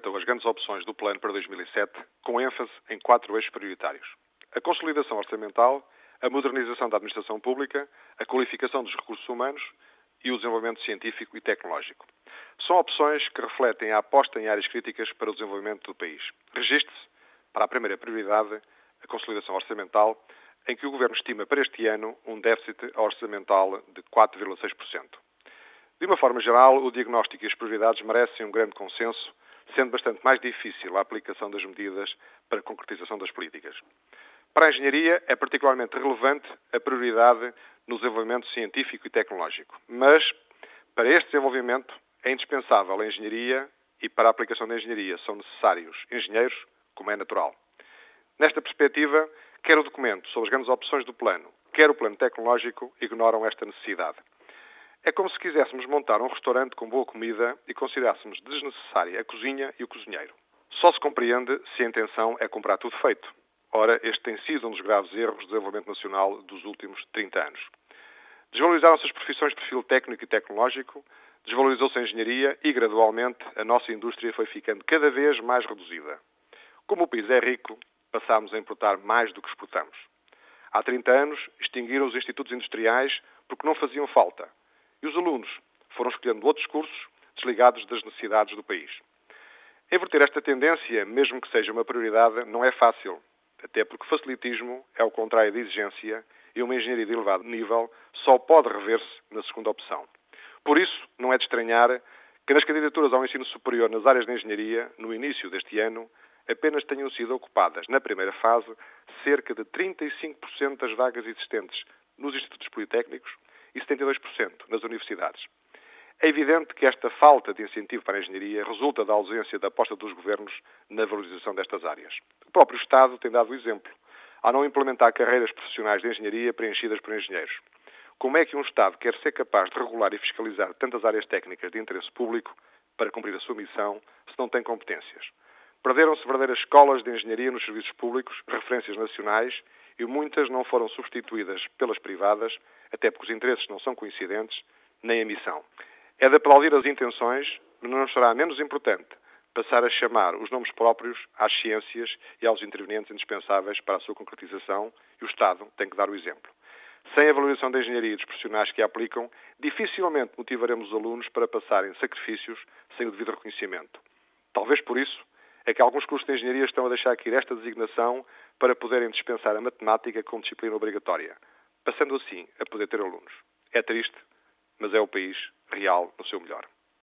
apresentam as grandes opções do plano para 2007, com ênfase em quatro eixos prioritários: a consolidação orçamental, a modernização da administração pública, a qualificação dos recursos humanos e o desenvolvimento científico e tecnológico. São opções que refletem a aposta em áreas críticas para o desenvolvimento do país. Registre-se, para a primeira prioridade, a consolidação orçamental, em que o Governo estima para este ano um déficit orçamental de 4,6%. De uma forma geral, o diagnóstico e as prioridades merecem um grande consenso, sendo bastante mais difícil a aplicação das medidas para a concretização das políticas. Para a engenharia, é particularmente relevante a prioridade no desenvolvimento científico e tecnológico. Mas, para este desenvolvimento, é indispensável a engenharia e para a aplicação da engenharia são necessários engenheiros, como é natural. Nesta perspectiva, quer o documento sobre as grandes opções do plano, quer o plano tecnológico ignoram esta necessidade. É como se quiséssemos montar um restaurante com boa comida e considerássemos desnecessária a cozinha e o cozinheiro. Só se compreende se a intenção é comprar tudo feito. Ora, este tem sido um dos graves erros do desenvolvimento nacional dos últimos 30 anos. Desvalorizaram-se as profissões de perfil técnico e tecnológico, desvalorizou-se a engenharia e, gradualmente, a nossa indústria foi ficando cada vez mais reduzida. Como o país é rico, passámos a importar mais do que exportamos. Há 30 anos, extinguiram os institutos industriais porque não faziam falta e os alunos foram escolhendo outros cursos desligados das necessidades do país. Inverter esta tendência, mesmo que seja uma prioridade, não é fácil, até porque facilitismo é o contrário de exigência e uma engenharia de elevado nível só pode rever-se na segunda opção. Por isso, não é de estranhar que nas candidaturas ao ensino superior nas áreas de engenharia, no início deste ano, apenas tenham sido ocupadas, na primeira fase, cerca de 35% das vagas existentes nos institutos politécnicos e 72% nas universidades. É evidente que esta falta de incentivo para a engenharia resulta da ausência da aposta dos governos na valorização destas áreas. O próprio Estado tem dado o exemplo, ao não implementar carreiras profissionais de engenharia preenchidas por engenheiros. Como é que um Estado quer ser capaz de regular e fiscalizar tantas áreas técnicas de interesse público para cumprir a sua missão se não tem competências? Perderam-se verdadeiras escolas de engenharia nos serviços públicos, referências nacionais, e muitas não foram substituídas pelas privadas, até porque os interesses não são coincidentes, nem a missão. É de aplaudir as intenções, mas não será menos importante passar a chamar os nomes próprios às ciências e aos intervenientes indispensáveis para a sua concretização, e o Estado tem que dar o exemplo. Sem a valorização da engenharia e dos profissionais que a aplicam, dificilmente motivaremos os alunos para passarem sacrifícios sem o devido reconhecimento. Talvez por isso é que alguns cursos de engenharia estão a deixar cair esta designação para poderem dispensar a matemática como disciplina obrigatória, passando assim a poder ter alunos. É triste, mas é o país real no seu melhor.